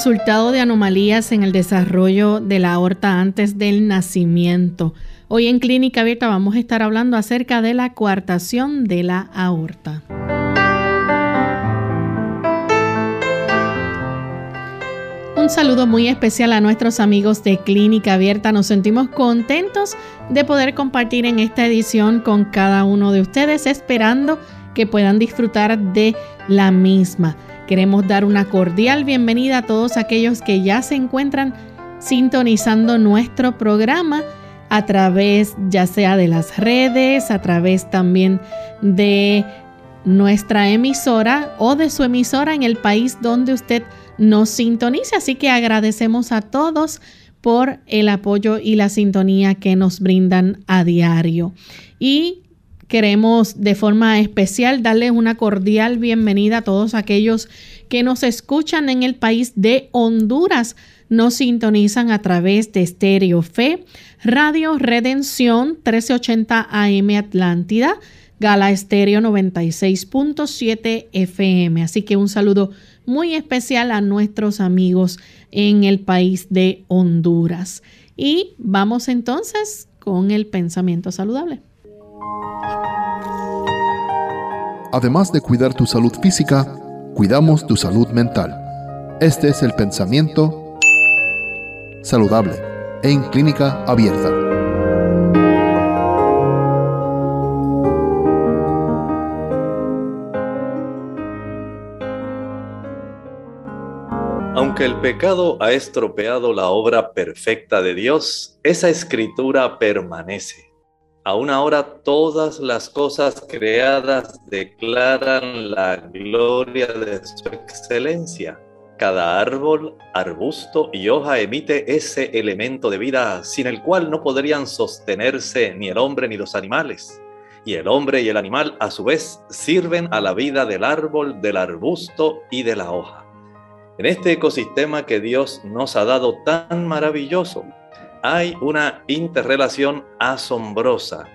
Resultado de anomalías en el desarrollo de la aorta antes del nacimiento. Hoy en Clínica Abierta vamos a estar hablando acerca de la coartación de la aorta. Un saludo muy especial a nuestros amigos de Clínica Abierta. Nos sentimos contentos de poder compartir en esta edición con cada uno de ustedes, esperando que puedan disfrutar de la misma. Queremos dar una cordial bienvenida a todos aquellos que ya se encuentran sintonizando nuestro programa a través ya sea de las redes, a través también de nuestra emisora o de su emisora en el país donde usted nos sintonice. Así que agradecemos a todos por el apoyo y la sintonía que nos brindan a diario. Y Queremos de forma especial darles una cordial bienvenida a todos aquellos que nos escuchan en el país de Honduras. Nos sintonizan a través de Stereo Fe, Radio Redención 1380 AM Atlántida, Gala Estéreo 96.7 FM. Así que un saludo muy especial a nuestros amigos en el país de Honduras. Y vamos entonces con el pensamiento saludable. Además de cuidar tu salud física, cuidamos tu salud mental. Este es el pensamiento saludable en clínica abierta. Aunque el pecado ha estropeado la obra perfecta de Dios, esa escritura permanece Aún ahora todas las cosas creadas declaran la gloria de su excelencia. Cada árbol, arbusto y hoja emite ese elemento de vida sin el cual no podrían sostenerse ni el hombre ni los animales. Y el hombre y el animal a su vez sirven a la vida del árbol, del arbusto y de la hoja. En este ecosistema que Dios nos ha dado tan maravilloso, hay una interrelación asombrosa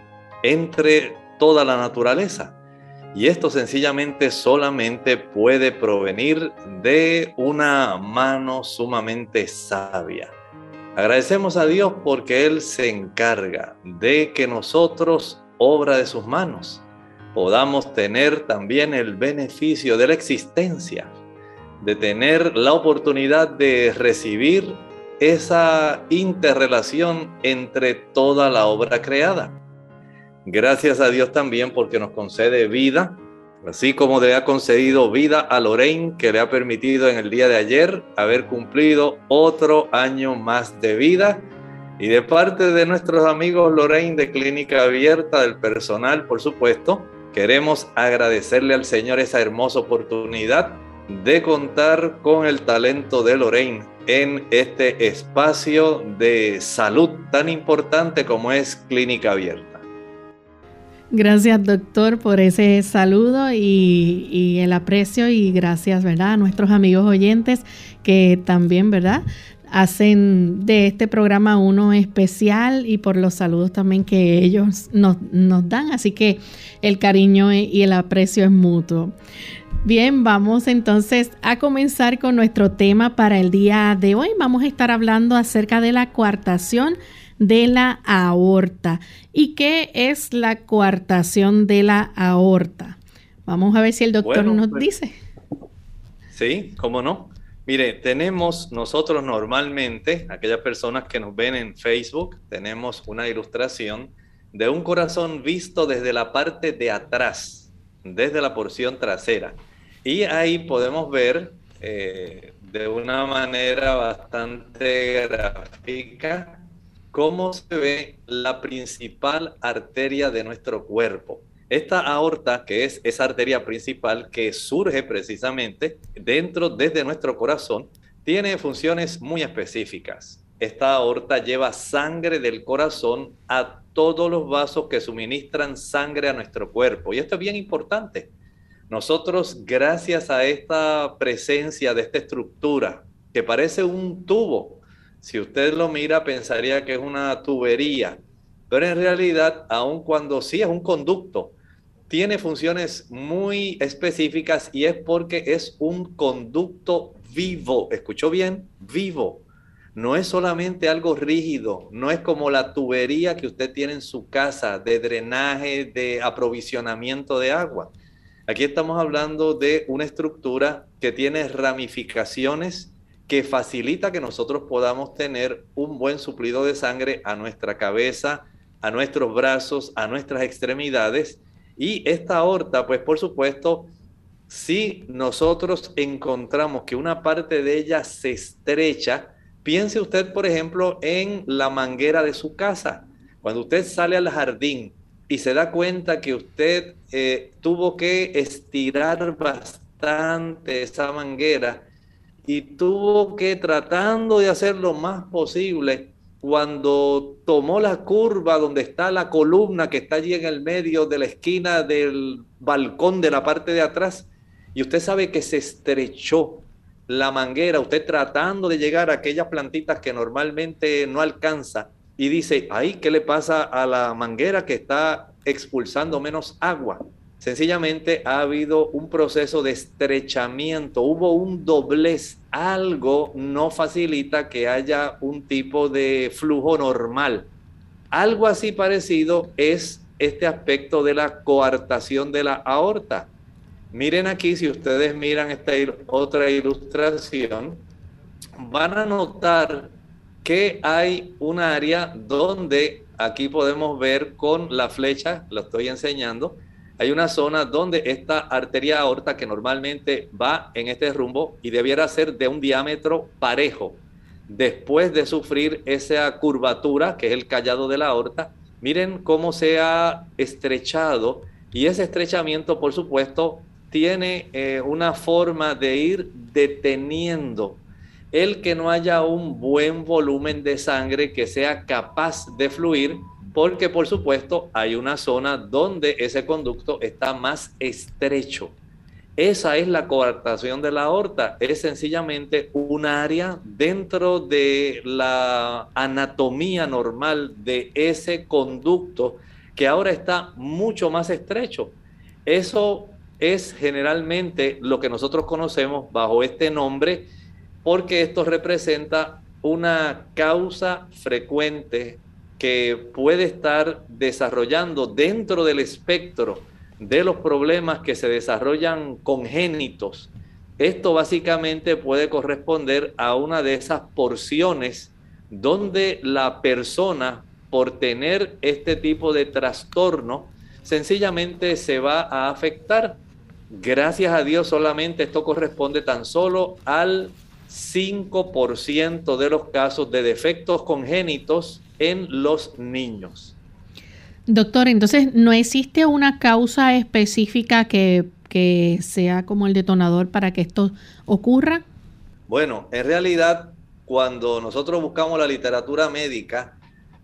entre toda la naturaleza. Y esto sencillamente solamente puede provenir de una mano sumamente sabia. Agradecemos a Dios porque Él se encarga de que nosotros, obra de sus manos, podamos tener también el beneficio de la existencia, de tener la oportunidad de recibir esa interrelación entre toda la obra creada. Gracias a Dios también porque nos concede vida, así como le ha concedido vida a Lorraine, que le ha permitido en el día de ayer haber cumplido otro año más de vida. Y de parte de nuestros amigos Lorraine de Clínica Abierta, del personal, por supuesto, queremos agradecerle al Señor esa hermosa oportunidad de contar con el talento de Lorraine en este espacio de salud tan importante como es Clínica Abierta. Gracias doctor por ese saludo y, el aprecio y gracias, ¿verdad? A nuestros amigos oyentes que también, ¿verdad? hacen de este programa uno especial y por los saludos también que ellos nos, nos, dan. Así que el cariño y el aprecio es mutuo. Bien, vamos entonces a comenzar con nuestro tema para el día de hoy. Vamos a estar hablando acerca de la coartación de la aorta. ¿Y qué es la coartación de la aorta? Vamos a ver si el doctor nos pues, dice. Sí, cómo no. Mire, tenemos nosotros normalmente, aquellas personas que nos ven en Facebook, tenemos una ilustración de un corazón visto desde la parte de atrás, desde la porción trasera. Y ahí podemos ver eh, de una manera bastante gráfica cómo se ve la principal arteria de nuestro cuerpo. Esta aorta, que es esa arteria principal que surge precisamente dentro desde nuestro corazón, tiene funciones muy específicas. Esta aorta lleva sangre del corazón a todos los vasos que suministran sangre a nuestro cuerpo. Y esto es bien importante. Nosotros, gracias a esta presencia de esta estructura, que parece un tubo, si usted lo mira pensaría que es una tubería, pero en realidad, aun cuando sí es un conducto, tiene funciones muy específicas y es porque es un conducto vivo. ¿Escuchó bien? Vivo. No es solamente algo rígido, no es como la tubería que usted tiene en su casa de drenaje, de aprovisionamiento de agua. Aquí estamos hablando de una estructura que tiene ramificaciones que facilita que nosotros podamos tener un buen suplido de sangre a nuestra cabeza, a nuestros brazos, a nuestras extremidades y esta aorta, pues por supuesto, si nosotros encontramos que una parte de ella se estrecha, piense usted, por ejemplo, en la manguera de su casa. Cuando usted sale al jardín y se da cuenta que usted eh, tuvo que estirar bastante esa manguera y tuvo que, tratando de hacer lo más posible, cuando tomó la curva donde está la columna que está allí en el medio de la esquina del balcón de la parte de atrás, y usted sabe que se estrechó la manguera, usted tratando de llegar a aquellas plantitas que normalmente no alcanza, y dice, ay, ¿qué le pasa a la manguera que está expulsando menos agua? Sencillamente ha habido un proceso de estrechamiento, hubo un doblez, algo no facilita que haya un tipo de flujo normal. Algo así parecido es este aspecto de la coartación de la aorta. Miren aquí, si ustedes miran esta otra ilustración, van a notar que hay un área donde aquí podemos ver con la flecha, lo estoy enseñando, hay una zona donde esta arteria aorta que normalmente va en este rumbo y debiera ser de un diámetro parejo, después de sufrir esa curvatura que es el callado de la aorta, miren cómo se ha estrechado y ese estrechamiento, por supuesto, tiene eh, una forma de ir deteniendo el que no haya un buen volumen de sangre que sea capaz de fluir porque por supuesto hay una zona donde ese conducto está más estrecho. Esa es la coartación de la aorta, es sencillamente un área dentro de la anatomía normal de ese conducto que ahora está mucho más estrecho. Eso es generalmente lo que nosotros conocemos bajo este nombre porque esto representa una causa frecuente que puede estar desarrollando dentro del espectro de los problemas que se desarrollan congénitos. Esto básicamente puede corresponder a una de esas porciones donde la persona, por tener este tipo de trastorno, sencillamente se va a afectar. Gracias a Dios solamente esto corresponde tan solo al 5% de los casos de defectos congénitos en los niños. Doctor, entonces no existe una causa específica que, sea como el detonador para que esto ocurra. Bueno, en realidad, cuando nosotros buscamos la literatura médica,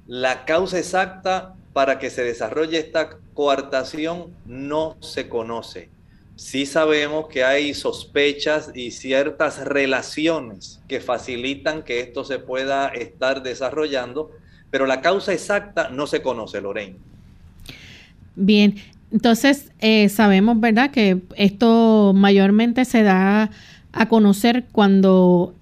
la causa exacta para que se desarrolle esta coartación no se conoce. Sí sabemos que hay sospechas y ciertas relaciones que facilitan que esto se pueda estar desarrollando, pero la causa exacta no se conoce, Lorraine. Bien, entonces eh, sabemos, ¿verdad?, que esto mayormente se da a conocer cuando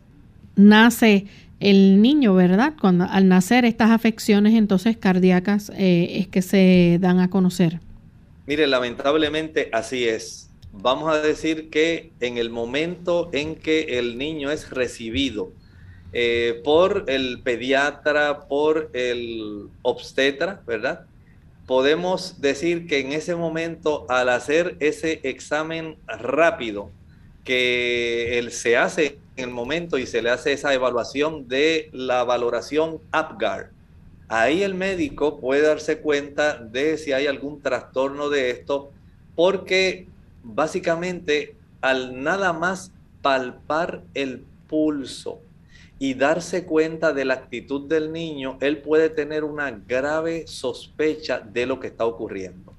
nace el niño, ¿verdad? Cuando al nacer estas afecciones entonces cardíacas eh, es que se dan a conocer. Mire, lamentablemente así es. Vamos a decir que en el momento en que el niño es recibido eh, por el pediatra, por el obstetra, ¿verdad? Podemos decir que en ese momento, al hacer ese examen rápido, que él se hace en el momento y se le hace esa evaluación de la valoración APGAR, ahí el médico puede darse cuenta de si hay algún trastorno de esto, porque básicamente al nada más palpar el pulso y darse cuenta de la actitud del niño, él puede tener una grave sospecha de lo que está ocurriendo.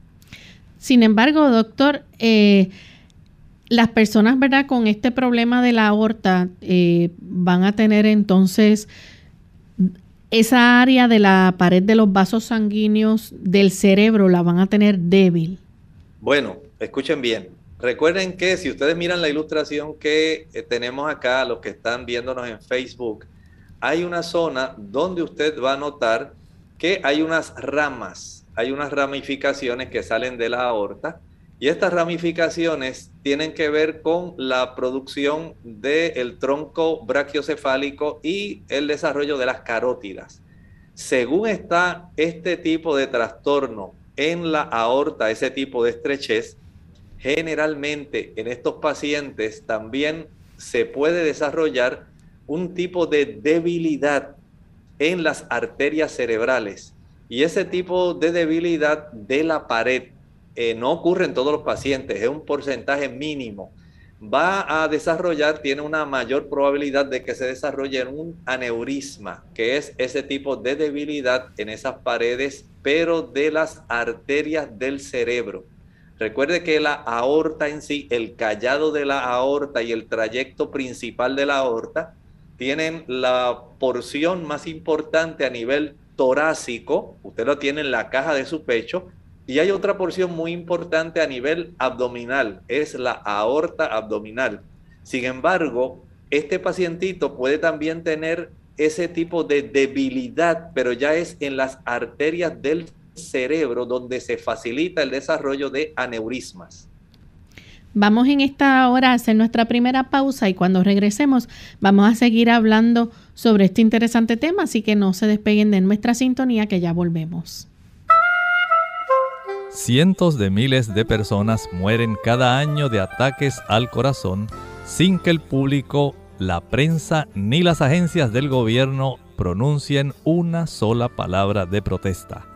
Sin embargo, doctor, eh, las personas, ¿verdad? Con este problema de la aorta eh, van a tener entonces esa área de la pared de los vasos sanguíneos del cerebro la van a tener débil. Bueno, escuchen bien. Recuerden que si ustedes miran la ilustración que eh, tenemos acá, los que están viéndonos en Facebook, hay una zona donde usted va a notar que hay unas ramas, hay unas ramificaciones que salen de la aorta y estas ramificaciones tienen que ver con la producción del tronco brachiocefálico y el desarrollo de las carótidas. Según está este tipo de trastorno en la aorta, ese tipo de estrechez, generalmente en estos pacientes también se puede desarrollar un tipo de debilidad en las arterias cerebrales. Y ese tipo de debilidad de la pared eh, no ocurre en todos los pacientes, es un porcentaje mínimo. Va a desarrollar, tiene una mayor probabilidad de que se desarrolle un aneurisma, que es ese tipo de debilidad en esas paredes, pero de las arterias del cerebro. Recuerde que la aorta en sí, el callado de la aorta y el trayecto principal de la aorta tienen la porción más importante a nivel torácico, usted lo tiene en la caja de su pecho, y hay otra porción muy importante a nivel abdominal, es la aorta abdominal. Sin embargo, este pacientito puede también tener ese tipo de debilidad, pero ya es en las arterias del cerebro donde se facilita el desarrollo de aneurismas. Vamos en esta hora a hacer nuestra primera pausa y cuando regresemos vamos a seguir hablando sobre este interesante tema, así que no se despeguen de nuestra sintonía que ya volvemos. Cientos de miles de personas mueren cada año de ataques al corazón sin que el público, la prensa ni las agencias del gobierno pronuncien una sola palabra de protesta.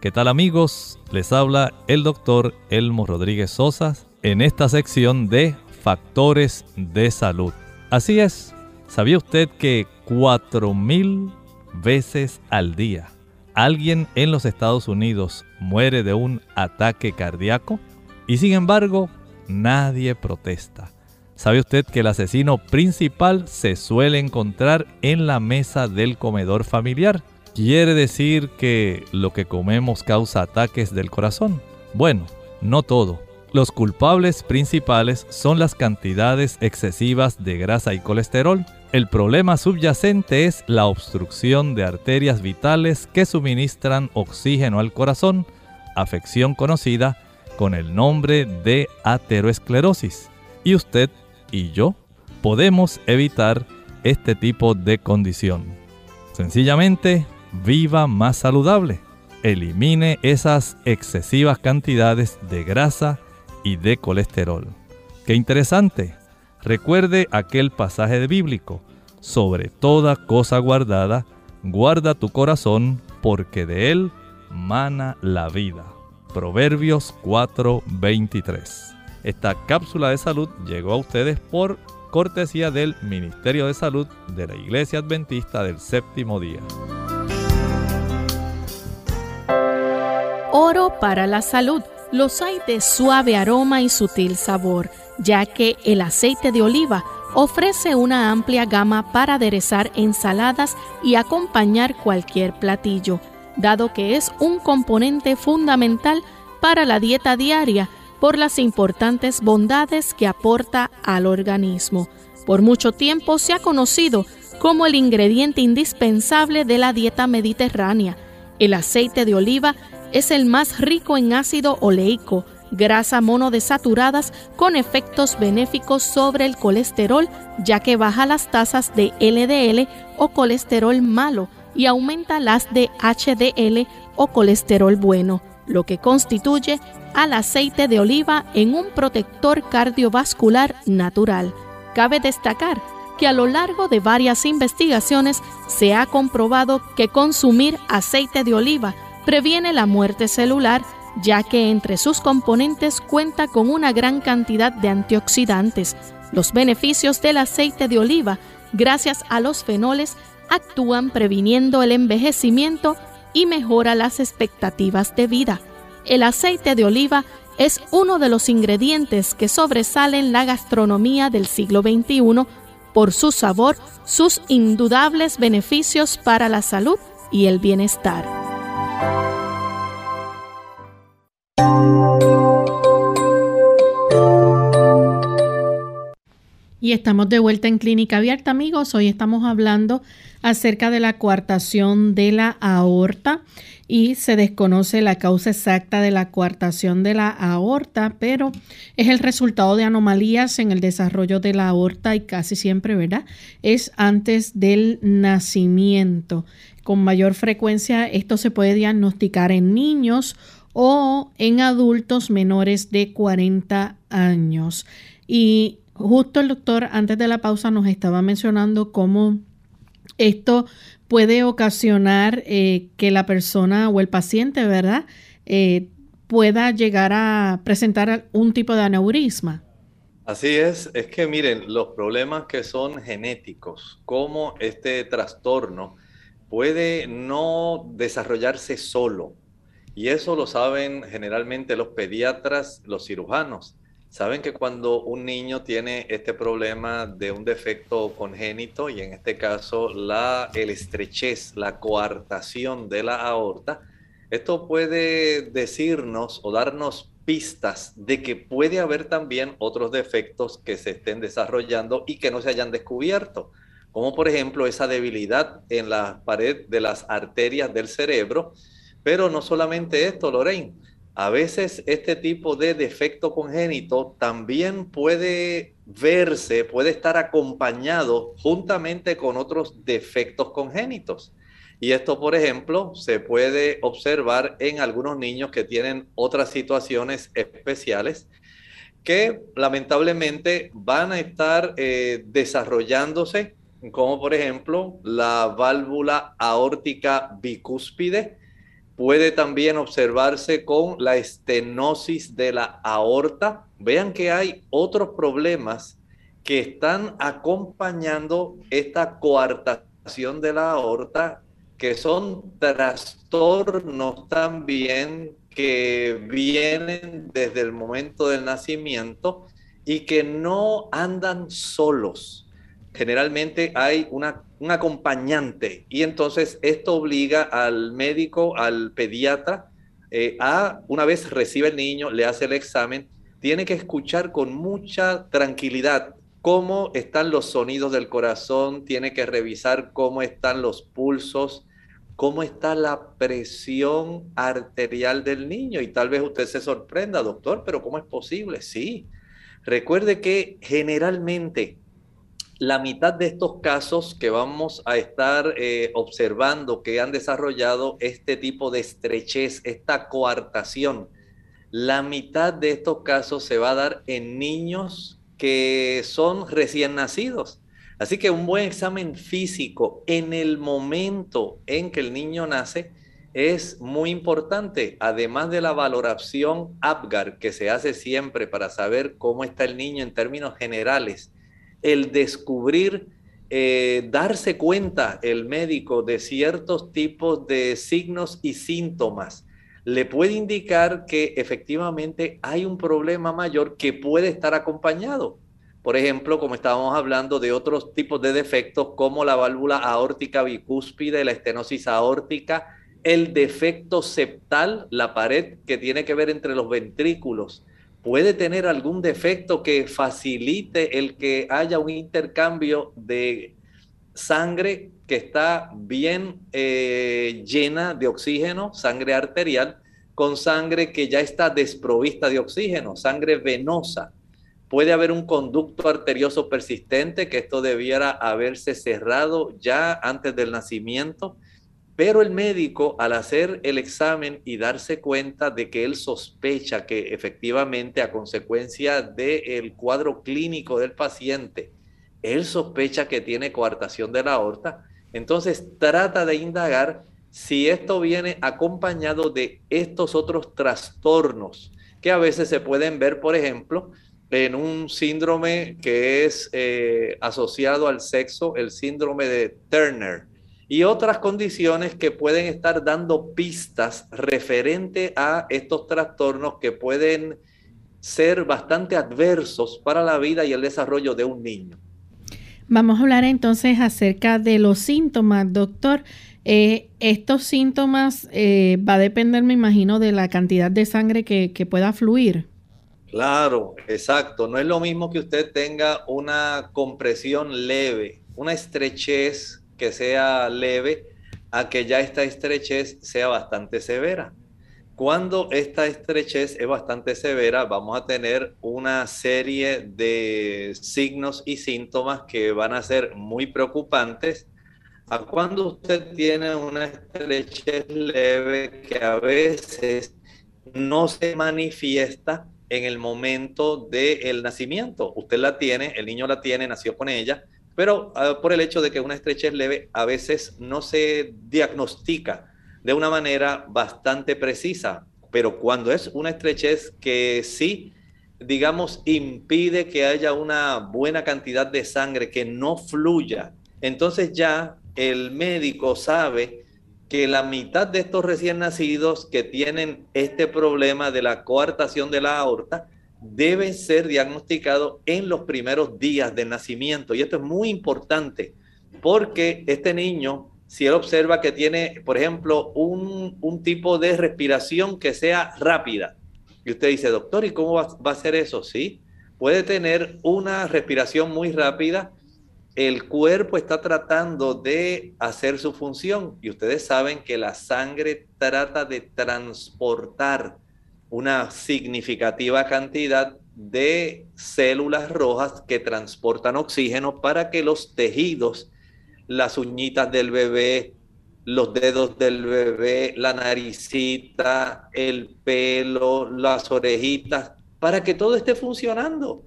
¿Qué tal amigos? Les habla el doctor Elmo Rodríguez Sosa en esta sección de factores de salud. Así es, ¿sabía usted que 4.000 veces al día alguien en los Estados Unidos muere de un ataque cardíaco? Y sin embargo, nadie protesta. ¿Sabe usted que el asesino principal se suele encontrar en la mesa del comedor familiar? ¿Quiere decir que lo que comemos causa ataques del corazón? Bueno, no todo. Los culpables principales son las cantidades excesivas de grasa y colesterol. El problema subyacente es la obstrucción de arterias vitales que suministran oxígeno al corazón, afección conocida con el nombre de ateroesclerosis. Y usted y yo podemos evitar este tipo de condición. Sencillamente viva más saludable. Elimine esas excesivas cantidades de grasa y de colesterol. Qué interesante. Recuerde aquel pasaje bíblico. Sobre toda cosa guardada, guarda tu corazón, porque de él mana la vida. Proverbios 4:23. Esta cápsula de salud llegó a ustedes por cortesía del Ministerio de Salud de la Iglesia Adventista del Séptimo Día. Oro para la salud. Los hay de suave aroma y sutil sabor, ya que el aceite de oliva ofrece una amplia gama para aderezar ensaladas y acompañar cualquier platillo, dado que es un componente fundamental para la dieta diaria por las importantes bondades que aporta al organismo. Por mucho tiempo se ha conocido como el ingrediente indispensable de la dieta mediterránea. El aceite de oliva es el más rico en ácido oleico, grasa monodesaturadas con efectos benéficos sobre el colesterol, ya que baja las tasas de LDL o colesterol malo y aumenta las de HDL o colesterol bueno, lo que constituye al aceite de oliva en un protector cardiovascular natural. Cabe destacar que a lo largo de varias investigaciones se ha comprobado que consumir aceite de oliva previene la muerte celular, ya que entre sus componentes cuenta con una gran cantidad de antioxidantes. Los beneficios del aceite de oliva, gracias a los fenoles, actúan previniendo el envejecimiento y mejora las expectativas de vida. El aceite de oliva es uno de los ingredientes que sobresalen la gastronomía del siglo XXI por su sabor, sus indudables beneficios para la salud y el bienestar. Y estamos de vuelta en Clínica Abierta, amigos. Hoy estamos hablando acerca de la coartación de la aorta y se desconoce la causa exacta de la coartación de la aorta, pero es el resultado de anomalías en el desarrollo de la aorta y casi siempre, ¿verdad? Es antes del nacimiento. Con mayor frecuencia esto se puede diagnosticar en niños o en adultos menores de 40 años. Y justo el doctor antes de la pausa nos estaba mencionando cómo esto puede ocasionar eh, que la persona o el paciente, ¿verdad? Eh, pueda llegar a presentar un tipo de aneurisma. Así es, es que miren, los problemas que son genéticos, como este trastorno puede no desarrollarse solo, y eso lo saben generalmente los pediatras, los cirujanos. Saben que cuando un niño tiene este problema de un defecto congénito y en este caso la el estrechez, la coartación de la aorta, esto puede decirnos o darnos pistas de que puede haber también otros defectos que se estén desarrollando y que no se hayan descubierto, como por ejemplo esa debilidad en la pared de las arterias del cerebro, pero no solamente esto, Lorraine, a veces este tipo de defecto congénito también puede verse, puede estar acompañado juntamente con otros defectos congénitos. Y esto, por ejemplo, se puede observar en algunos niños que tienen otras situaciones especiales que lamentablemente van a estar eh, desarrollándose, como por ejemplo la válvula aórtica bicúspide, Puede también observarse con la estenosis de la aorta. Vean que hay otros problemas que están acompañando esta coartación de la aorta, que son trastornos también que vienen desde el momento del nacimiento y que no andan solos generalmente hay una, un acompañante y entonces esto obliga al médico, al pediatra, eh, a, una vez recibe el niño, le hace el examen, tiene que escuchar con mucha tranquilidad cómo están los sonidos del corazón, tiene que revisar cómo están los pulsos, cómo está la presión arterial del niño. Y tal vez usted se sorprenda, doctor, pero ¿cómo es posible? Sí. Recuerde que generalmente la mitad de estos casos que vamos a estar eh, observando que han desarrollado este tipo de estrechez, esta coartación, la mitad de estos casos se va a dar en niños que son recién nacidos. Así que un buen examen físico en el momento en que el niño nace es muy importante, además de la valoración APGAR que se hace siempre para saber cómo está el niño en términos generales el descubrir, eh, darse cuenta el médico de ciertos tipos de signos y síntomas, le puede indicar que efectivamente hay un problema mayor que puede estar acompañado. Por ejemplo, como estábamos hablando de otros tipos de defectos como la válvula aórtica bicúspide, la estenosis aórtica, el defecto septal, la pared que tiene que ver entre los ventrículos, puede tener algún defecto que facilite el que haya un intercambio de sangre que está bien eh, llena de oxígeno, sangre arterial, con sangre que ya está desprovista de oxígeno, sangre venosa. Puede haber un conducto arterioso persistente, que esto debiera haberse cerrado ya antes del nacimiento pero el médico, al hacer el examen y darse cuenta de que él sospecha que efectivamente a consecuencia del cuadro clínico del paciente, él sospecha que tiene coartación de la aorta, entonces trata de indagar si esto viene acompañado de estos otros trastornos que a veces se pueden ver, por ejemplo, en un síndrome que es eh, asociado al sexo, el síndrome de Turner, y otras condiciones que pueden estar dando pistas referente a estos trastornos que pueden ser bastante adversos para la vida y el desarrollo de un niño. Vamos a hablar entonces acerca de los síntomas, doctor. Eh, estos síntomas eh, va a depender, me imagino, de la cantidad de sangre que, que pueda fluir. Claro, exacto. No es lo mismo que usted tenga una compresión leve, una estrechez que sea leve, a que ya esta estrechez sea bastante severa. Cuando esta estrechez es bastante severa, vamos a tener una serie de signos y síntomas que van a ser muy preocupantes. A cuando usted tiene una estrechez leve que a veces no se manifiesta en el momento del nacimiento. Usted la tiene, el niño la tiene, nació con ella, pero ah, por el hecho de que una estrechez leve a veces no se diagnostica de una manera bastante precisa, pero cuando es una estrechez que sí, digamos, impide que haya una buena cantidad de sangre, que no fluya, entonces ya el médico sabe que la mitad de estos recién nacidos que tienen este problema de la coartación de la aorta deben ser diagnosticados en los primeros días de nacimiento. Y esto es muy importante porque este niño, si él observa que tiene, por ejemplo, un, tipo de respiración que sea rápida, y usted dice, doctor, ¿y cómo va, va a ser eso? Sí, puede tener una respiración muy rápida el cuerpo está tratando de hacer su función y ustedes saben que la sangre trata de transportar una significativa cantidad de células rojas que transportan oxígeno para que los tejidos, las uñitas del bebé, los dedos del bebé, la naricita, el pelo, las orejitas, para que todo esté funcionando.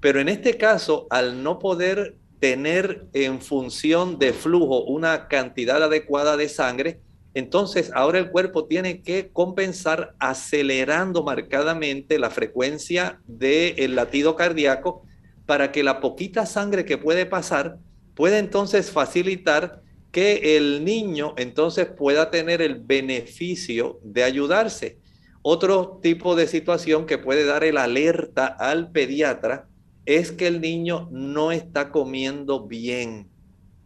Pero en este caso, al no poder tener en función de flujo una cantidad adecuada de sangre, entonces ahora el cuerpo tiene que compensar acelerando marcadamente la frecuencia del latido cardíaco para que la poquita sangre que puede pasar pueda entonces facilitar que el niño entonces pueda tener el beneficio de ayudarse. Otro tipo de situación que puede dar el alerta al pediatra es que el niño no está comiendo bien.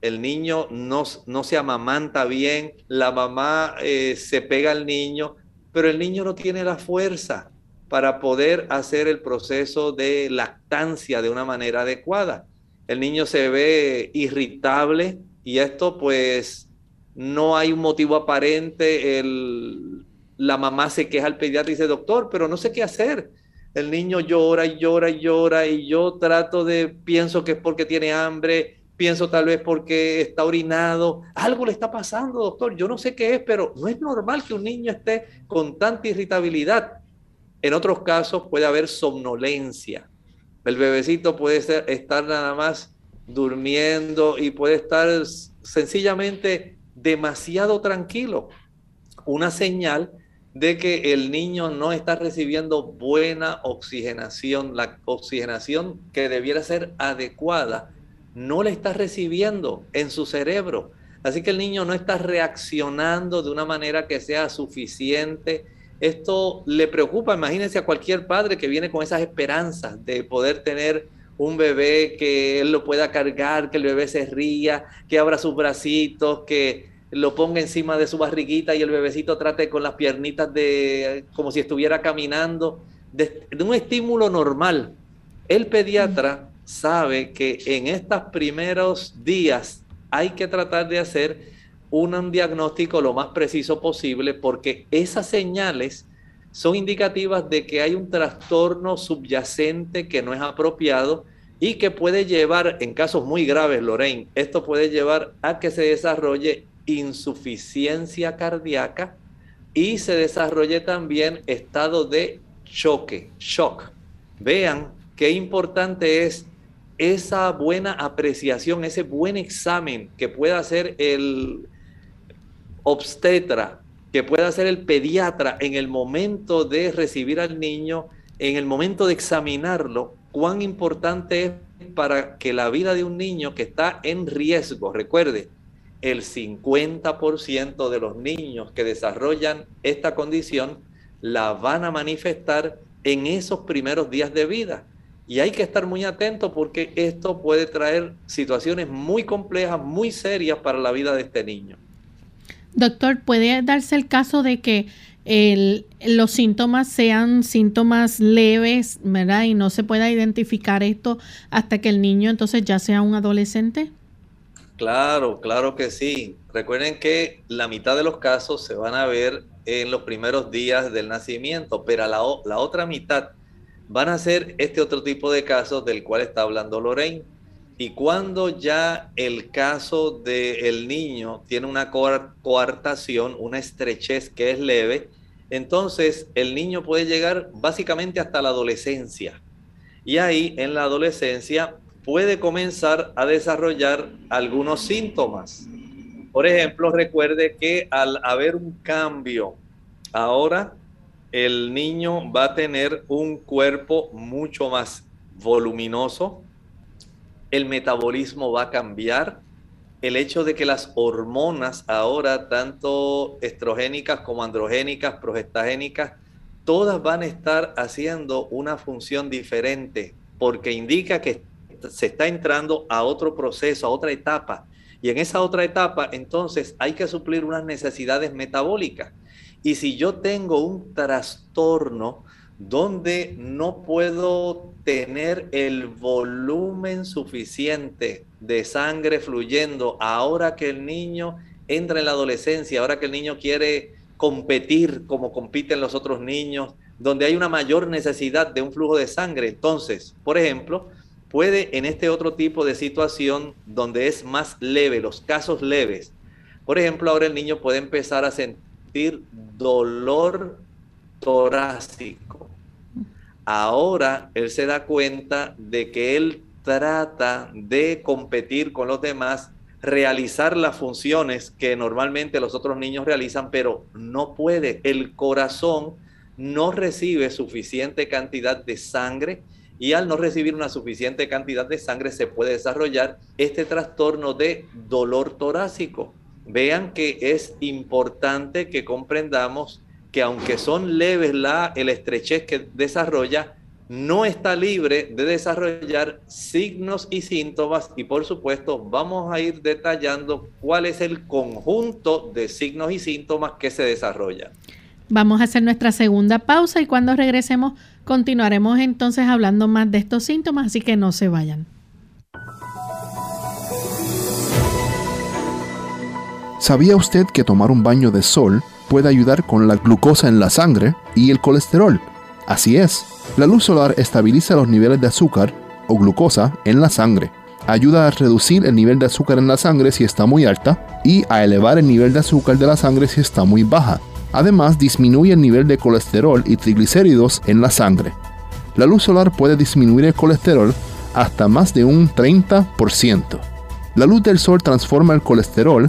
El niño no, no se amamanta bien, la mamá eh, se pega al niño, pero el niño no tiene la fuerza para poder hacer el proceso de lactancia de una manera adecuada. El niño se ve irritable y esto pues no hay un motivo aparente. El, la mamá se queja al pediatra y dice, doctor, pero no sé qué hacer el niño llora y llora y llora y yo trato de, pienso que es porque tiene hambre, pienso tal vez porque está orinado, algo le está pasando, doctor, yo no sé qué es, pero no es normal que un niño esté con tanta irritabilidad. En otros casos puede haber somnolencia. El bebecito puede ser, estar nada más durmiendo y puede estar sencillamente demasiado tranquilo. Una señal de que el niño no está recibiendo buena oxigenación, la oxigenación que debiera ser adecuada, no la está recibiendo en su cerebro. Así que el niño no está reaccionando de una manera que sea suficiente. Esto le preocupa, imagínense a cualquier padre que viene con esas esperanzas de poder tener un bebé que él lo pueda cargar, que el bebé se ría, que abra sus bracitos, que lo ponga encima de su barriguita y el bebecito trate con las piernitas de como si estuviera caminando, de, un estímulo normal. El pediatra sabe que en estos primeros días hay que tratar de hacer un diagnóstico lo más preciso posible porque esas señales son indicativas de que hay un trastorno subyacente que no es apropiado y que puede llevar, en casos muy graves, Lorraine, esto puede llevar a que se desarrolle insuficiencia cardíaca y se desarrolle también estado de choque, shock. Vean qué importante es esa buena apreciación, ese buen examen que pueda hacer el obstetra, que pueda hacer el pediatra en el momento de recibir al niño, en el momento de examinarlo, cuán importante es para que la vida de un niño que está en riesgo, recuerde, el 50% de los niños que desarrollan esta condición la van a manifestar en esos primeros días de vida. Y hay que estar muy atento porque esto puede traer situaciones muy complejas, muy serias para la vida de este niño. Doctor, ¿puede darse el caso de que los síntomas sean síntomas leves, ¿verdad? Y no se pueda identificar esto hasta que el niño entonces ya sea un adolescente. Claro, claro que sí. Recuerden que la mitad de los casos se van a ver en los primeros días del nacimiento, pero la, la otra mitad van a ser este otro tipo de casos del cual está hablando Lorraine. Y cuando ya el caso del niño tiene una coartación, una estrechez que es leve, entonces el niño puede llegar básicamente hasta la adolescencia. Y ahí en la adolescencia puede comenzar a desarrollar algunos síntomas. Por ejemplo, recuerde que al haber un cambio, ahora el niño va a tener un cuerpo mucho más voluminoso, el metabolismo va a cambiar, el hecho de que las hormonas ahora, tanto estrogénicas como androgénicas, progestagénicas, todas van a estar haciendo una función diferente, porque indica que se está entrando a otro proceso, a otra etapa. Y en esa otra etapa, entonces, hay que suplir unas necesidades metabólicas. Y si yo tengo un trastorno donde no puedo tener el volumen suficiente de sangre fluyendo ahora que el niño entra en la adolescencia, ahora que el niño quiere competir como compiten los otros niños, donde hay una mayor necesidad de un flujo de sangre. Entonces, por ejemplo, puede en este otro tipo de situación donde es más leve, los casos leves, por ejemplo, ahora el niño puede empezar a dolor torácico. Ahora él se da cuenta de que él trata de competir con los demás, realizar las funciones que normalmente los otros niños realizan, pero no puede. El corazón no recibe suficiente cantidad de sangre y al no recibir una suficiente cantidad de sangre se puede desarrollar este trastorno de dolor torácico. Vean que es importante que comprendamos que aunque son leves la, el estrechez que desarrolla, no está libre de desarrollar signos y síntomas y por supuesto vamos a ir detallando cuál es el conjunto de signos y síntomas que se desarrollan. Vamos a hacer nuestra segunda pausa y cuando regresemos continuaremos entonces hablando más de estos síntomas, así que no se vayan. ¿Sabía usted que tomar un baño de sol puede ayudar con la glucosa en la sangre y el colesterol. Así es, la luz solar estabiliza los niveles de azúcar o glucosa en la sangre, ayuda a reducir el nivel de azúcar en la sangre si está muy alta y a elevar el nivel de azúcar de la sangre si está muy baja. Además, disminuye el nivel de colesterol y triglicéridos en la sangre. La luz solar puede disminuir el colesterol hasta más de un 30%. La luz del sol transforma el colesterol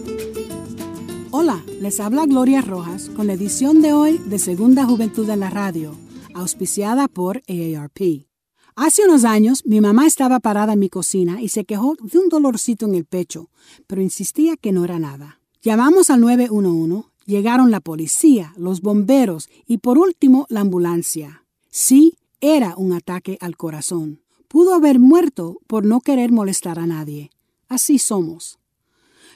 Hola, les habla Gloria Rojas con la edición de hoy de Segunda Juventud en la Radio, auspiciada por AARP. Hace unos años mi mamá estaba parada en mi cocina y se quejó de un dolorcito en el pecho, pero insistía que no era nada. Llamamos al 911, llegaron la policía, los bomberos y por último la ambulancia. Sí, era un ataque al corazón. Pudo haber muerto por no querer molestar a nadie. Así somos.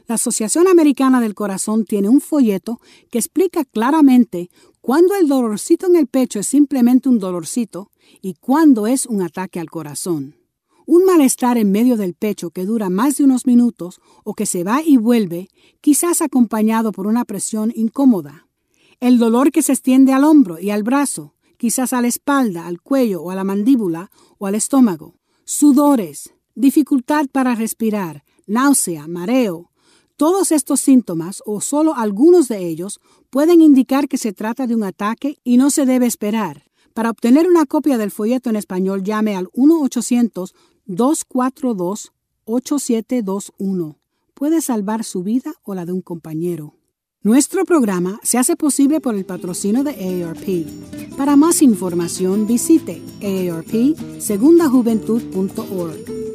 La Asociación Americana del Corazón tiene un folleto que explica claramente cuándo el dolorcito en el pecho es simplemente un dolorcito y cuándo es un ataque al corazón. Un malestar en medio del pecho que dura más de unos minutos o que se va y vuelve, quizás acompañado por una presión incómoda. El dolor que se extiende al hombro y al brazo, quizás a la espalda, al cuello o a la mandíbula o al estómago. Sudores, dificultad para respirar, náusea, mareo. Todos estos síntomas, o solo algunos de ellos, pueden indicar que se trata de un ataque y no se debe esperar. Para obtener una copia del folleto en español, llame al 1-800-242-8721. Puede salvar su vida o la de un compañero. Nuestro programa se hace posible por el patrocinio de AARP. Para más información visite aarpsegundajuventud.org.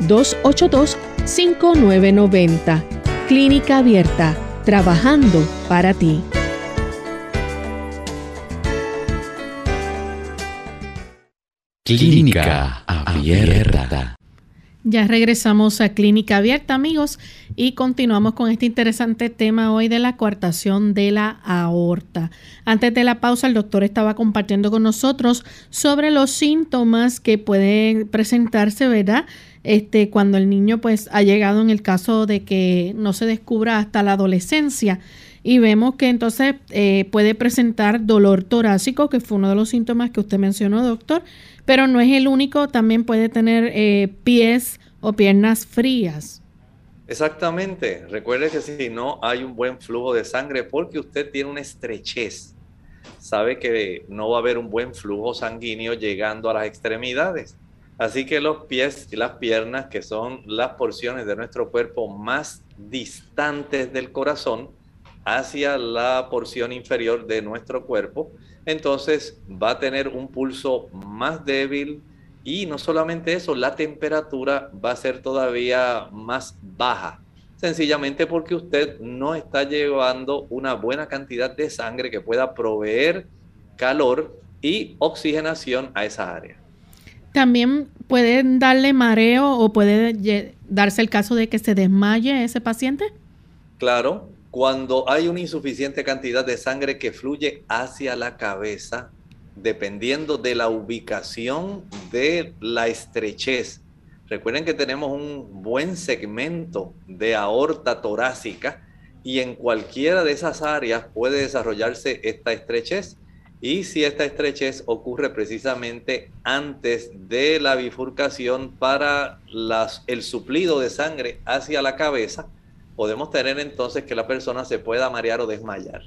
787-282-5990. Clínica Abierta, trabajando para ti. Clínica Abierta. Ya regresamos a Clínica Abierta, amigos, y continuamos con este interesante tema hoy de la coartación de la aorta. Antes de la pausa, el doctor estaba compartiendo con nosotros sobre los síntomas que pueden presentarse, ¿verdad? Este, cuando el niño pues ha llegado en el caso de que no se descubra hasta la adolescencia. Y vemos que entonces eh, puede presentar dolor torácico, que fue uno de los síntomas que usted mencionó, doctor, pero no es el único, también puede tener eh, pies o piernas frías. Exactamente. Recuerde que si no hay un buen flujo de sangre, porque usted tiene una estrechez, sabe que no va a haber un buen flujo sanguíneo llegando a las extremidades. Así que los pies y las piernas, que son las porciones de nuestro cuerpo más distantes del corazón, hacia la porción inferior de nuestro cuerpo, entonces va a tener un pulso más débil y no solamente eso, la temperatura va a ser todavía más baja, sencillamente porque usted no está llevando una buena cantidad de sangre que pueda proveer calor y oxigenación a esa área. También pueden darle mareo o puede darse el caso de que se desmaye ese paciente. Claro, cuando hay una insuficiente cantidad de sangre que fluye hacia la cabeza, dependiendo de la ubicación de la estrechez. Recuerden que tenemos un buen segmento de aorta torácica y en cualquiera de esas áreas puede desarrollarse esta estrechez. Y si esta estrechez ocurre precisamente antes de la bifurcación para el suplido de sangre hacia la cabeza, podemos tener entonces que la persona se pueda marear o desmayar.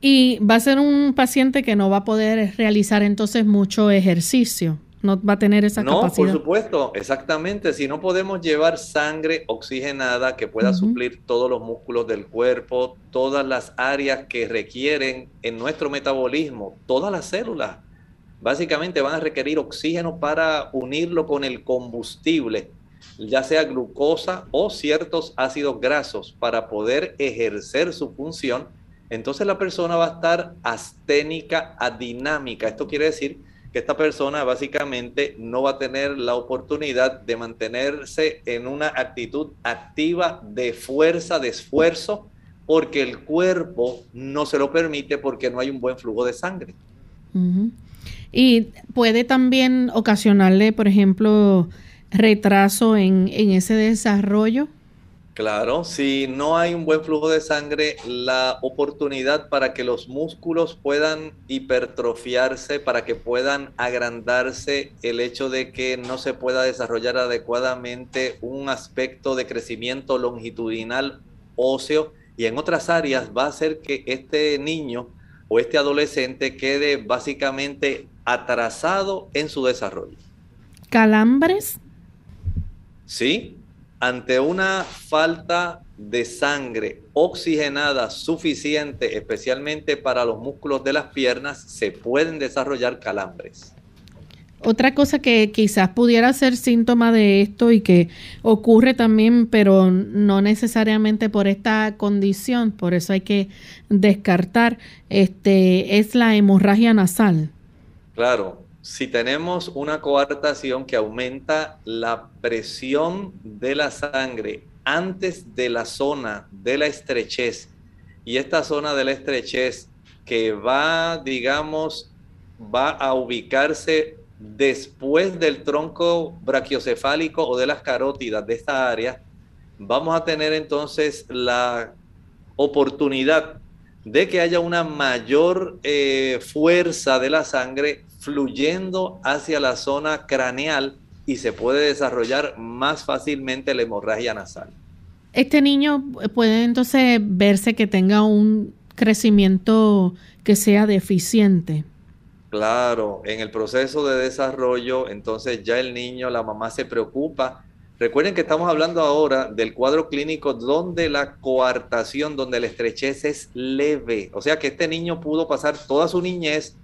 Y va a ser un paciente que no va a poder realizar entonces mucho ejercicio, no va a tener esa capacidad. No, por supuesto, exactamente. Si no podemos llevar sangre oxigenada que pueda suplir todos los músculos del cuerpo, todas las áreas que requieren en nuestro metabolismo, todas las células, básicamente van a requerir oxígeno para unirlo con el combustible ya sea glucosa o ciertos ácidos grasos para poder ejercer su función, entonces la persona va a estar asténica adinámica. Esto quiere decir que esta persona básicamente no va a tener la oportunidad de mantenerse en una actitud activa de fuerza, de esfuerzo, porque el cuerpo no se lo permite porque no hay un buen flujo de sangre. Y puede también ocasionarle, por ejemplo, retraso en, ese desarrollo? Claro, si no hay un buen flujo de sangre, la oportunidad para que los músculos puedan hipertrofiarse, para que puedan agrandarse, el hecho de que no se pueda desarrollar adecuadamente un aspecto de crecimiento longitudinal óseo y en otras áreas va a hacer que este niño o este adolescente quede básicamente atrasado en su desarrollo. ¿Calambres? ¿Sí? Ante una falta de sangre oxigenada suficiente, especialmente para los músculos de las piernas, se pueden desarrollar calambres. Otra cosa que quizás pudiera ser síntoma de esto y que ocurre también, pero no necesariamente por esta condición, por eso hay que descartar, este, es la hemorragia nasal. Claro, si tenemos una coartación que aumenta la presión de la sangre antes de la zona de la estrechez, y esta zona de la estrechez que va, digamos, va a ubicarse después del tronco brachiocefálico o de las carótidas de esta área, vamos a tener entonces la oportunidad de que haya una mayor eh, fuerza de la sangre fluyendo hacia la zona craneal y se puede desarrollar más fácilmente la hemorragia nasal. Este niño puede entonces verse que tenga un crecimiento que sea deficiente. Claro, en el proceso de desarrollo, entonces ya el niño, la mamá se preocupa. Recuerden que estamos hablando ahora del cuadro clínico donde la coartación, donde la estrechez es leve. O sea que este niño pudo pasar toda su niñez,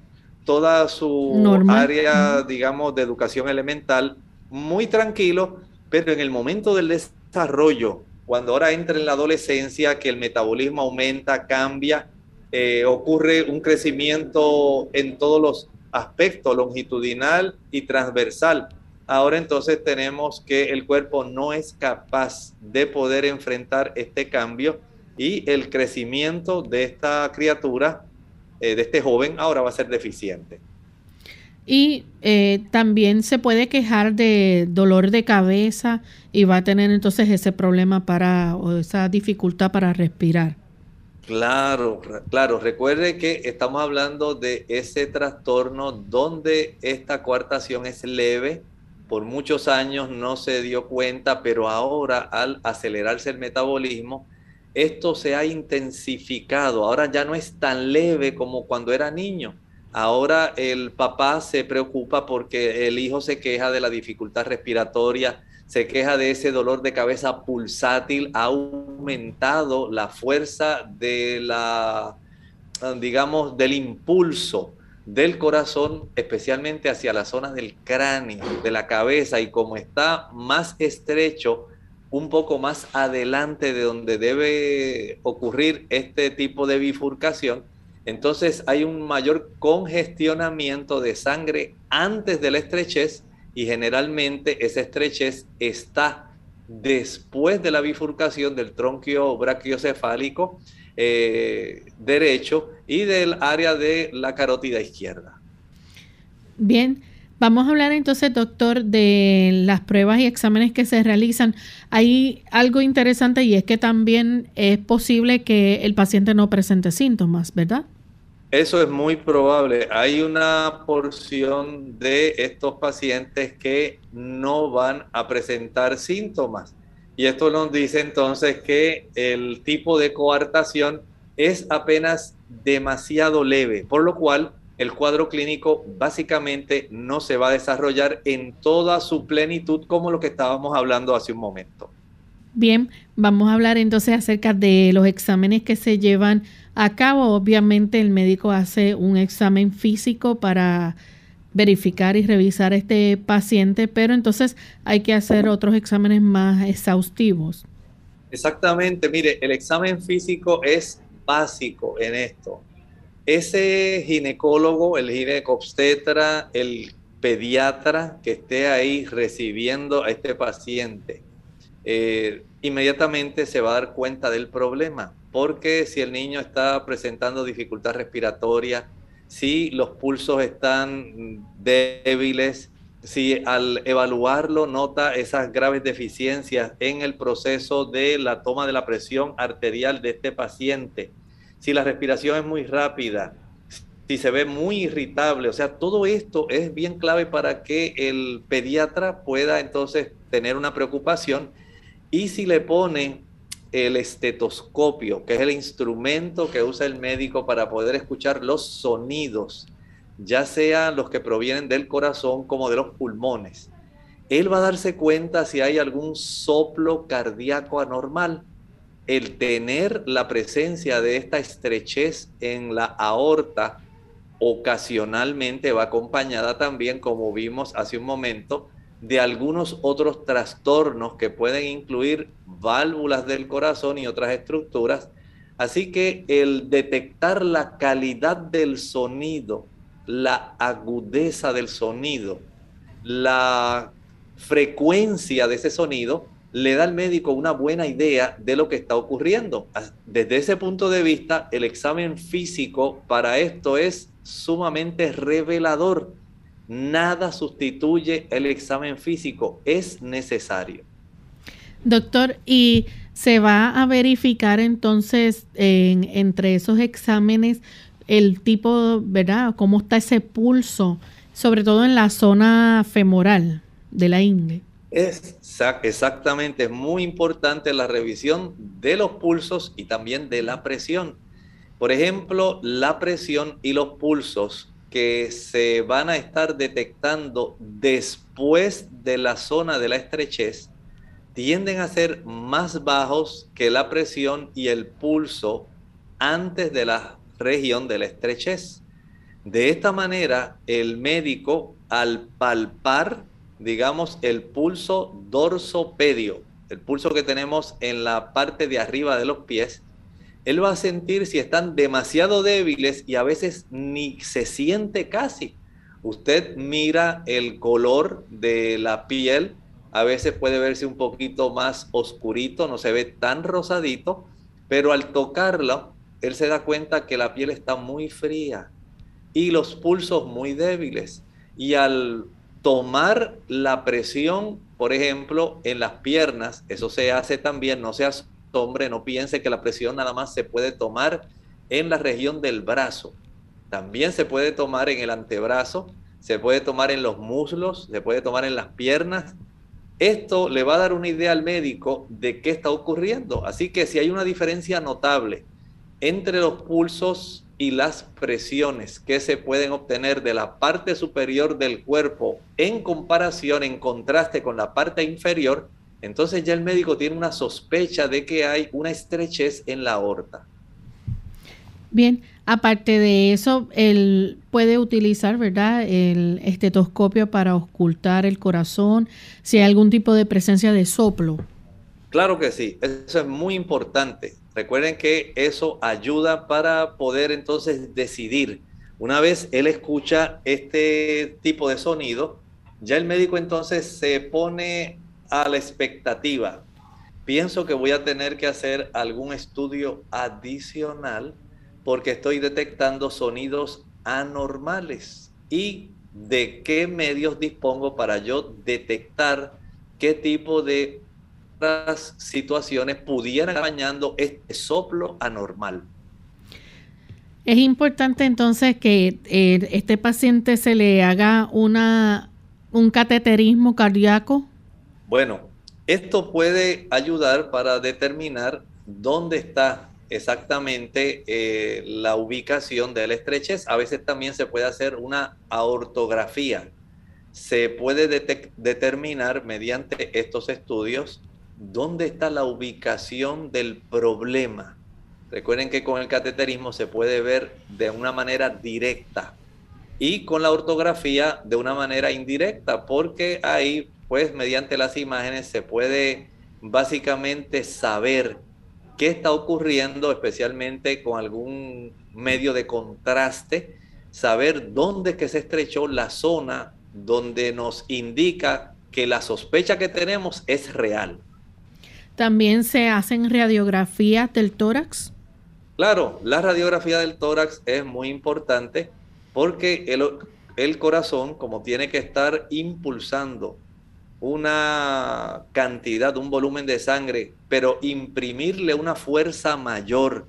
toda su área, digamos, de educación elemental, muy tranquilo, pero en el momento del desarrollo, cuando ahora entra en la adolescencia, que el metabolismo aumenta, cambia, eh, ocurre un crecimiento en todos los aspectos, longitudinal y transversal. Ahora entonces tenemos que el cuerpo no es capaz de poder enfrentar este cambio y el crecimiento de esta criatura, eh, de este joven, ahora va a ser deficiente. Y eh, también se puede quejar de dolor de cabeza y va a tener entonces ese problema para o esa dificultad para respirar. Claro, claro. Recuerde que estamos hablando de ese trastorno donde esta coartación es leve. Por muchos años no se dio cuenta, pero ahora al acelerarse el metabolismo, esto se ha intensificado. Ahora ya no es tan leve como cuando era niño. Ahora el papá se preocupa porque el hijo se queja de la dificultad respiratoria, se queja de ese dolor de cabeza pulsátil, ha aumentado la fuerza de la, digamos, del impulso del corazón, especialmente hacia la zona del cráneo, de la cabeza, y como está más estrecho, un poco más adelante de donde debe ocurrir este tipo de bifurcación, entonces hay un mayor congestionamiento de sangre antes de la estrechez y generalmente esa estrechez está después de la bifurcación del tronquio brachiocefálico eh, derecho y del área de la carótida izquierda. Bien, vamos a hablar entonces, doctor, de las pruebas y exámenes que se realizan. Hay algo interesante y es que también es posible que el paciente no presente síntomas, ¿verdad? Eso es muy probable. Hay una porción de estos pacientes que no van a presentar síntomas. Y esto nos dice entonces que el tipo de coartación es apenas demasiado leve, por lo cual el cuadro clínico básicamente no se va a desarrollar en toda su plenitud como lo que estábamos hablando hace un momento. Bien, vamos a hablar entonces acerca de los exámenes que se llevan a cabo. Obviamente el médico hace un examen físico para verificar y revisar a este paciente, pero entonces hay que hacer otros exámenes más exhaustivos. Exactamente, mire, el examen físico es básico en esto. Ese ginecólogo, el ginecobstetra, el pediatra que esté ahí recibiendo a este paciente, eh, inmediatamente se va a dar cuenta del problema, porque si el niño está presentando dificultad respiratoria, si los pulsos están débiles, si al evaluarlo nota esas graves deficiencias en el proceso de la toma de la presión arterial de este paciente, si la respiración es muy rápida, si se ve muy irritable, o sea, todo esto es bien clave para que el pediatra pueda entonces tener una preocupación. Y si le pone el estetoscopio, que es el instrumento que usa el médico para poder escuchar los sonidos, ya sean los que provienen del corazón como de los pulmones, él va a darse cuenta si hay algún soplo cardíaco anormal. El tener la presencia de esta estrechez en la aorta ocasionalmente va acompañada también, como vimos hace un momento, de algunos otros trastornos que pueden incluir válvulas del corazón y otras estructuras. Así que el detectar la calidad del sonido, la agudeza del sonido, la frecuencia de ese sonido, le da al médico una buena idea de lo que está ocurriendo. Desde ese punto de vista, el examen físico para esto es sumamente revelador. Nada sustituye el examen físico, es necesario. Doctor, ¿y se va a verificar entonces entre esos exámenes el tipo, ¿verdad? ¿Cómo está ese pulso, sobre todo en la zona femoral de la ingle? Es exactamente, es muy importante la revisión de los pulsos y también de la presión. Por ejemplo, la presión y los pulsos que se van a estar detectando después de la zona de la estrechez tienden a ser más bajos que la presión y el pulso antes de la región de la estrechez. De esta manera, el médico al palpar, digamos, el pulso dorsopedio, el pulso que tenemos en la parte de arriba de los pies, él va a sentir si están demasiado débiles y a veces ni se siente casi. Usted mira el color de la piel, a veces puede verse un poquito más oscurito, no se ve tan rosadito, pero al tocarlo, él se da cuenta que la piel está muy fría y los pulsos muy débiles. Y al tomar la presión, por ejemplo, en las piernas, eso se hace también, no se hace hombre no piense que la presión nada más se puede tomar en la región del brazo. También se puede tomar en el antebrazo, se puede tomar en los muslos, se puede tomar en las piernas. Esto le va a dar una idea al médico de qué está ocurriendo. Así que si hay una diferencia notable entre los pulsos y las presiones que se pueden obtener de la parte superior del cuerpo en comparación, en contraste con la parte inferior, entonces ya el médico tiene una sospecha de que hay una estrechez en la aorta. Bien, aparte de eso, él puede utilizar, ¿verdad?, el estetoscopio para ocultar el corazón, si hay algún tipo de presencia de soplo. Claro que sí, eso es muy importante. Recuerden que eso ayuda para poder entonces decidir. Una vez él escucha este tipo de sonido, ya el médico entonces se pone a la expectativa. Pienso que voy a tener que hacer algún estudio adicional porque estoy detectando sonidos anormales y de qué medios dispongo para yo detectar qué tipo de situaciones pudieran bañando este soplo anormal. Es importante entonces que eh, este paciente se le haga una, un cateterismo cardíaco bueno, esto puede ayudar para determinar dónde está exactamente eh, la ubicación de la estrechez. A veces también se puede hacer una aortografía. Se puede determinar mediante estos estudios dónde está la ubicación del problema. Recuerden que con el cateterismo se puede ver de una manera directa y con la ortografía de una manera indirecta, porque ahí pues mediante las imágenes se puede básicamente saber qué está ocurriendo, especialmente con algún medio de contraste, saber dónde que se estrechó la zona donde nos indica que la sospecha que tenemos es real. ¿También se hacen radiografías del tórax? Claro, la radiografía del tórax es muy importante porque el, el corazón, como tiene que estar impulsando una cantidad, un volumen de sangre, pero imprimirle una fuerza mayor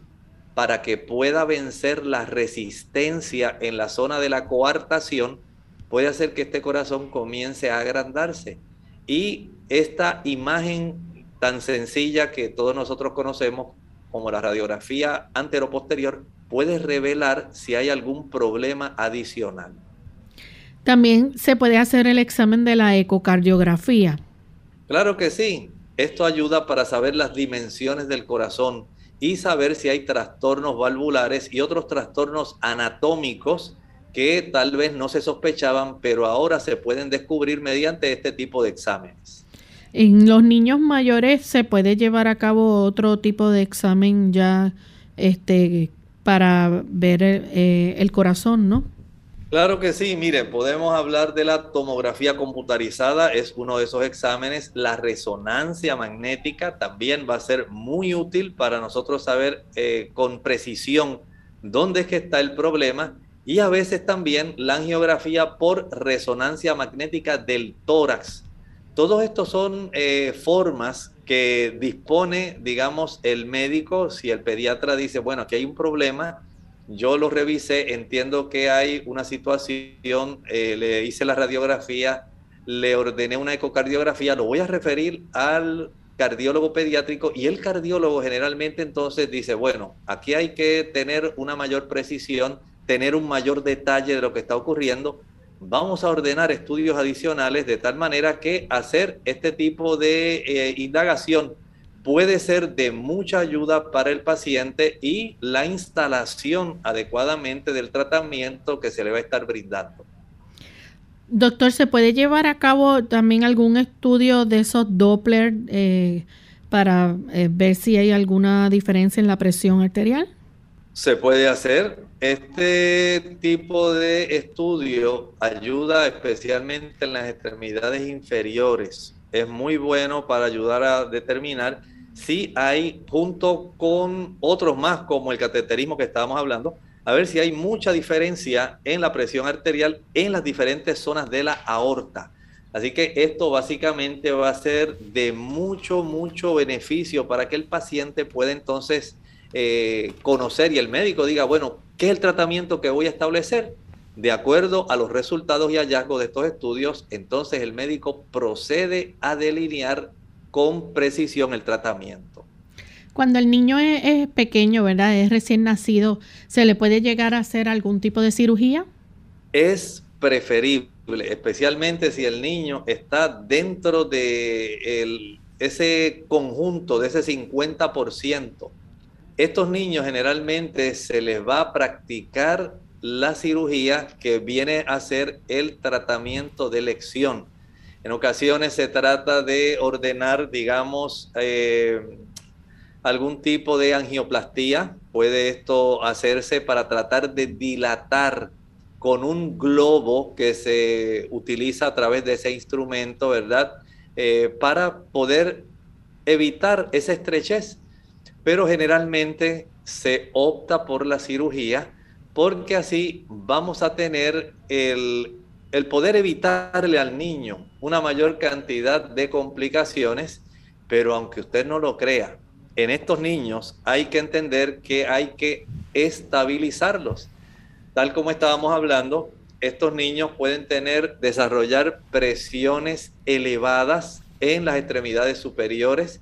para que pueda vencer la resistencia en la zona de la coartación, puede hacer que este corazón comience a agrandarse. Y esta imagen tan sencilla que todos nosotros conocemos como la radiografía anteroposterior puede revelar si hay algún problema adicional. También se puede hacer el examen de la ecocardiografía. Claro que sí. Esto ayuda para saber las dimensiones del corazón y saber si hay trastornos valvulares y otros trastornos anatómicos que tal vez no se sospechaban, pero ahora se pueden descubrir mediante este tipo de exámenes. En los niños mayores se puede llevar a cabo otro tipo de examen ya este, para ver eh, el corazón, ¿no? Claro que sí, miren, podemos hablar de la tomografía computarizada, es uno de esos exámenes. La resonancia magnética también va a ser muy útil para nosotros saber eh, con precisión dónde es que está el problema. Y a veces también la angiografía por resonancia magnética del tórax. Todos estos son eh, formas que dispone, digamos, el médico, si el pediatra dice, bueno, aquí hay un problema, yo lo revisé, entiendo que hay una situación, eh, le hice la radiografía, le ordené una ecocardiografía, lo voy a referir al cardiólogo pediátrico y el cardiólogo generalmente entonces dice, bueno, aquí hay que tener una mayor precisión, tener un mayor detalle de lo que está ocurriendo. Vamos a ordenar estudios adicionales de tal manera que hacer este tipo de eh, indagación puede ser de mucha ayuda para el paciente y la instalación adecuadamente del tratamiento que se le va a estar brindando. Doctor, ¿se puede llevar a cabo también algún estudio de esos Doppler eh, para eh, ver si hay alguna diferencia en la presión arterial? Se puede hacer. Este tipo de estudio ayuda especialmente en las extremidades inferiores. Es muy bueno para ayudar a determinar si hay, junto con otros más como el cateterismo que estábamos hablando, a ver si hay mucha diferencia en la presión arterial en las diferentes zonas de la aorta. Así que esto básicamente va a ser de mucho, mucho beneficio para que el paciente pueda entonces eh, conocer y el médico diga, bueno, ¿qué es el tratamiento que voy a establecer? De acuerdo a los resultados y hallazgos de estos estudios, entonces el médico procede a delinear con precisión el tratamiento. Cuando el niño es, pequeño, ¿verdad? Es recién nacido, ¿se le puede llegar a hacer algún tipo de cirugía? Es preferible, especialmente si el niño está dentro de ese conjunto, de ese 50%. Estos niños generalmente se les va a practicar la cirugía que viene a ser el tratamiento de elección en ocasiones se trata de ordenar, digamos, eh, algún tipo de angioplastía. Puede esto hacerse para tratar de dilatar con un globo que se utiliza a través de ese instrumento, ¿verdad? Eh, para poder evitar esa estrechez. Pero generalmente se opta por la cirugía porque así vamos a tener el el poder evitarle al niño una mayor cantidad de complicaciones, pero aunque usted no lo crea, en estos niños hay que entender que hay que estabilizarlos. Tal como estábamos hablando, estos niños pueden tener, desarrollar presiones elevadas en las extremidades superiores,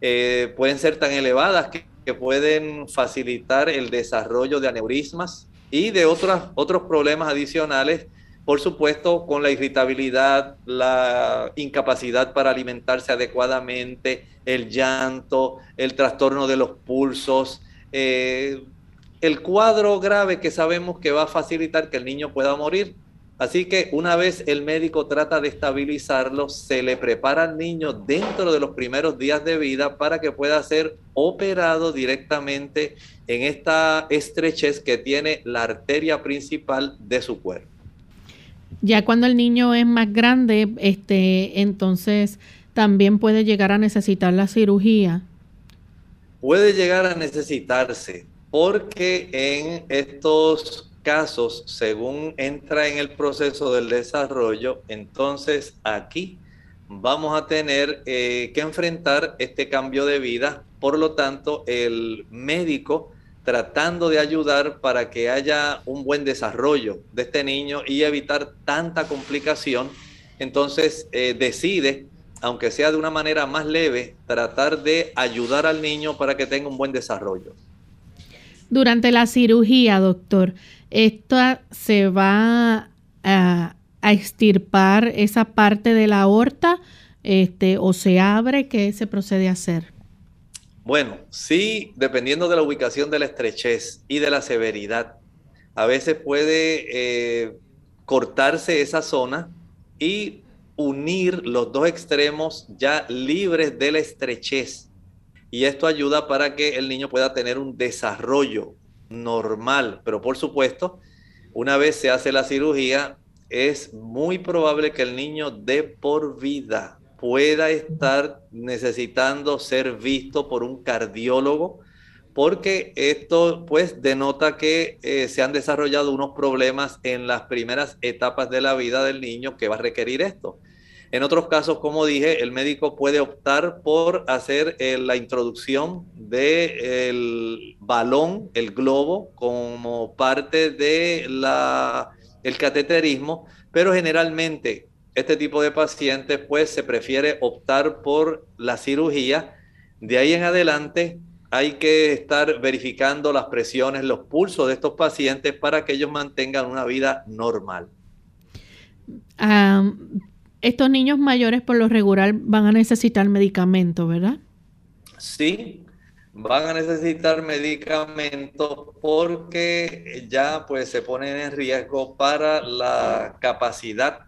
eh, pueden ser tan elevadas que, pueden facilitar el desarrollo de aneurismas y de otros otros problemas adicionales por supuesto, con la irritabilidad, la incapacidad para alimentarse adecuadamente, el llanto, el trastorno de los pulsos, eh, el cuadro grave que sabemos que va a facilitar que el niño pueda morir. Así que una vez el médico trata de estabilizarlo, se le prepara al niño dentro de los primeros días de vida para que pueda ser operado directamente en esta estrechez que tiene la arteria principal de su cuerpo. Ya cuando el niño es más grande, este, entonces también puede llegar a necesitar la cirugía. Puede llegar a necesitarse, porque en estos casos, según entra en el proceso del desarrollo, entonces aquí vamos a tener eh, que enfrentar este cambio de vida. Por lo tanto, el médico tratando de ayudar para que haya un buen desarrollo de este niño y evitar tanta complicación, entonces eh, decide, aunque sea de una manera más leve, tratar de ayudar al niño para que tenga un buen desarrollo. Durante la cirugía, doctor, ¿esto se va a, a extirpar esa parte de la aorta este, o se abre? ¿Qué se procede a hacer? Bueno, sí, dependiendo de la ubicación de la estrechez y de la severidad, a veces puede eh, cortarse esa zona y unir los dos extremos ya libres de la estrechez. Y esto ayuda para que el niño pueda tener un desarrollo normal. Pero por supuesto, una vez se hace la cirugía, es muy probable que el niño de por vida pueda estar necesitando ser visto por un cardiólogo, porque esto pues denota que eh, se han desarrollado unos problemas en las primeras etapas de la vida del niño que va a requerir esto. En otros casos, como dije, el médico puede optar por hacer eh, la introducción del balón, el globo, como parte de el cateterismo, pero generalmente este tipo de pacientes pues se prefiere optar por la cirugía. De ahí en adelante hay que estar verificando las presiones, los pulsos de estos pacientes para que ellos mantengan una vida normal estos niños mayores por lo regular van a necesitar medicamentos, ¿verdad? Sí, van a necesitar medicamentos porque ya pues se ponen en riesgo para la capacidad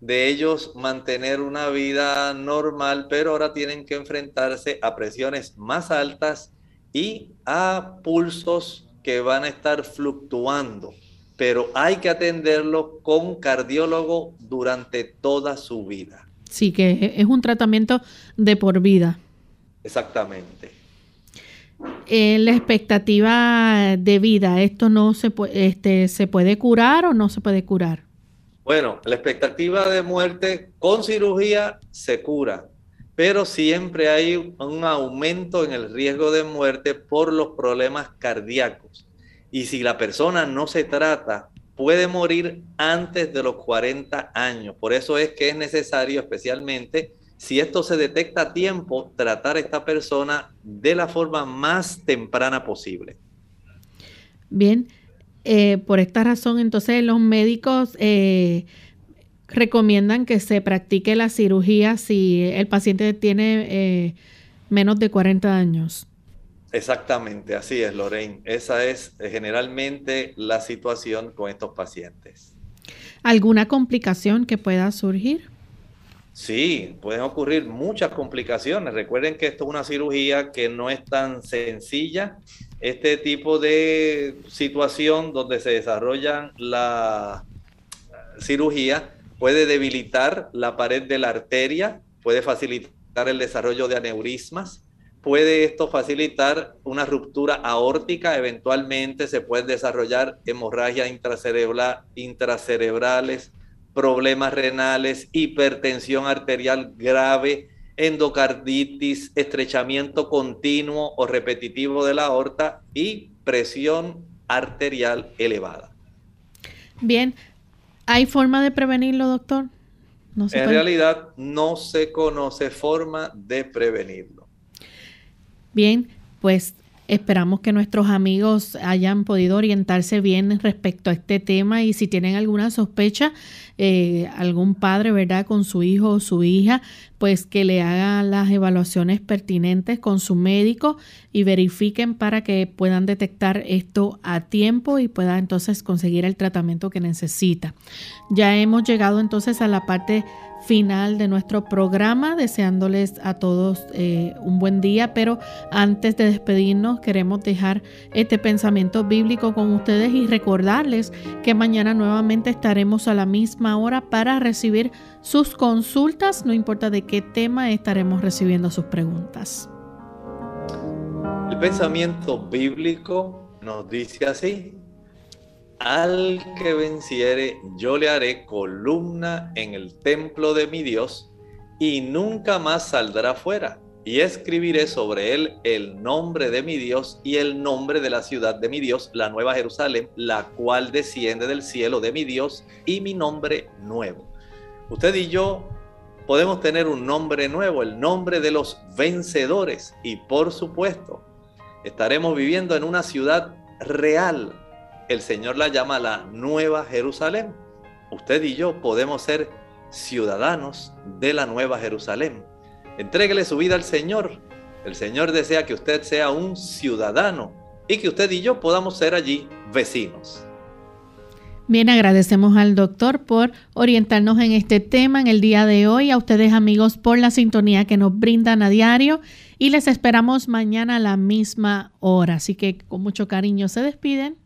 de ellos mantener una vida normal, pero ahora tienen que enfrentarse a presiones más altas y a pulsos que van a estar fluctuando pero hay que atenderlo con cardiólogo durante toda su vida. Sí, que es un tratamiento de por vida. Exactamente. Eh, la expectativa de vida, ¿esto no se, este, se puede curar o no se puede curar? Bueno, la expectativa de muerte con cirugía se cura, pero siempre hay un aumento en el riesgo de muerte por los problemas cardíacos. Y si la persona no se trata, puede morir antes de los 40 años. Por eso es que es necesario, especialmente si esto se detecta a tiempo, tratar a esta persona de la forma más temprana posible. Bien, eh, por esta razón, entonces los médicos eh, recomiendan que se practique la cirugía si el paciente tiene eh, menos de 40 años. Exactamente, así es, Lorraine. Esa es generalmente la situación con estos pacientes. ¿Alguna complicación que pueda surgir? Sí, pueden ocurrir muchas complicaciones. Recuerden que esto es una cirugía que no es tan sencilla. Este tipo de situación donde se desarrolla la cirugía puede debilitar la pared de la arteria, puede facilitar el desarrollo de aneurismas, puede esto facilitar una ruptura aórtica, eventualmente se pueden desarrollar hemorragias intracerebrales, problemas renales, hipertensión arterial grave, endocarditis, estrechamiento continuo o repetitivo de la aorta y presión arterial elevada. Bien, ¿hay forma de prevenirlo, doctor? en realidad no se conoce forma de prevenirlo. Bien, pues esperamos que nuestros amigos hayan podido orientarse bien respecto a este tema y si tienen alguna sospecha, eh, algún padre, ¿verdad?, con su hijo o su hija, pues que le hagan las evaluaciones pertinentes con su médico y verifiquen para que puedan detectar esto a tiempo y pueda entonces conseguir el tratamiento que necesita. Ya hemos llegado entonces a la parte final de nuestro programa, deseándoles a todos eh, un buen día, pero antes de despedirnos queremos dejar este pensamiento bíblico con ustedes y recordarles que mañana nuevamente estaremos a la misma hora para recibir sus consultas, no importa de qué tema estaremos recibiendo sus preguntas. El pensamiento bíblico nos dice así, al que venciere, yo le haré columna en el templo de mi Dios, y nunca más saldrá fuera. Y escribiré sobre él el nombre de mi Dios y el nombre de la ciudad de mi Dios, la nueva Jerusalén, la cual desciende del cielo de mi Dios, y mi nombre nuevo. Usted y yo podemos tener un nombre nuevo, el nombre de los vencedores. Y por supuesto, estaremos viviendo en una ciudad real, el Señor la llama la Nueva Jerusalén. Usted y yo podemos ser ciudadanos de la Nueva Jerusalén. Entréguele su vida al Señor. El Señor desea que usted sea un ciudadano y que usted y yo podamos ser allí vecinos. Bien, agradecemos al doctor por orientarnos en este tema en el día de hoy, a ustedes amigos por la sintonía que nos brindan a diario y les esperamos mañana a la misma hora. Así que con mucho cariño se despiden.